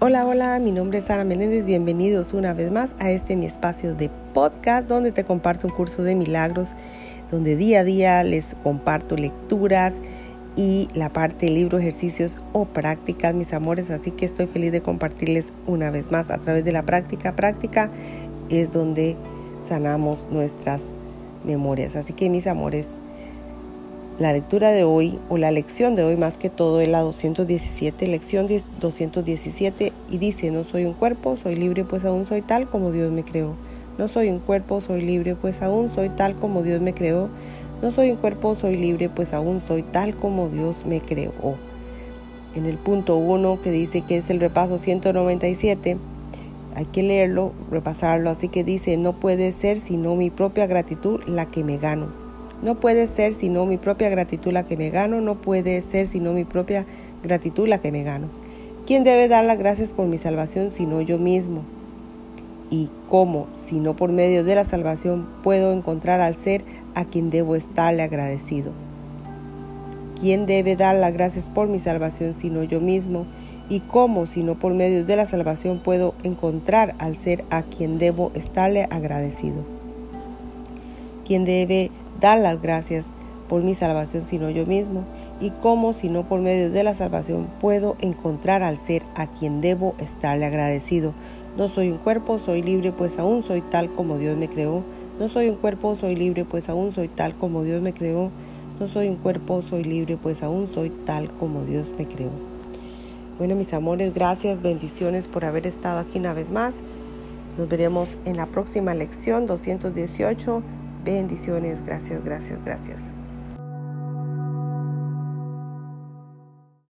Hola, hola, mi nombre es Sara Menéndez, bienvenidos una vez más a este mi espacio de podcast donde te comparto un curso de milagros, donde día a día les comparto lecturas y la parte de libro, ejercicios o prácticas, mis amores, así que estoy feliz de compartirles una vez más a través de la práctica. Práctica es donde sanamos nuestras memorias, así que mis amores, la lectura de hoy, o la lección de hoy más que todo, es la 217, lección 217, y dice, no soy un cuerpo, soy libre, pues aún soy tal como Dios me creó. No soy un cuerpo, soy libre, pues aún soy tal como Dios me creó. No soy un cuerpo, soy libre, pues aún soy tal como Dios me creó. En el punto 1 que dice que es el repaso 197, hay que leerlo, repasarlo, así que dice, no puede ser sino mi propia gratitud la que me gano. No puede ser sino mi propia gratitud la que me gano, no puede ser sino mi propia gratitud la que me gano. ¿Quién debe dar las gracias por mi salvación sino yo mismo? ¿Y cómo, si no por medio de la salvación, puedo encontrar al ser a quien debo estarle agradecido? ¿Quién debe dar las gracias por mi salvación sino yo mismo? ¿Y cómo, si no por medio de la salvación, puedo encontrar al ser a quien debo estarle agradecido? ¿Quién debe dar las gracias por mi salvación sino yo mismo? ¿Y cómo, si no por medio de la salvación, puedo encontrar al ser a quien debo estarle agradecido? No soy un cuerpo, soy libre, pues aún soy tal como Dios me creó. No soy un cuerpo, soy libre, pues aún soy tal como Dios me creó. No soy un cuerpo, soy libre, pues aún soy tal como Dios me creó. Bueno, mis amores, gracias, bendiciones por haber estado aquí una vez más. Nos veremos en la próxima lección 218 Bendiciones, gracias, gracias, gracias.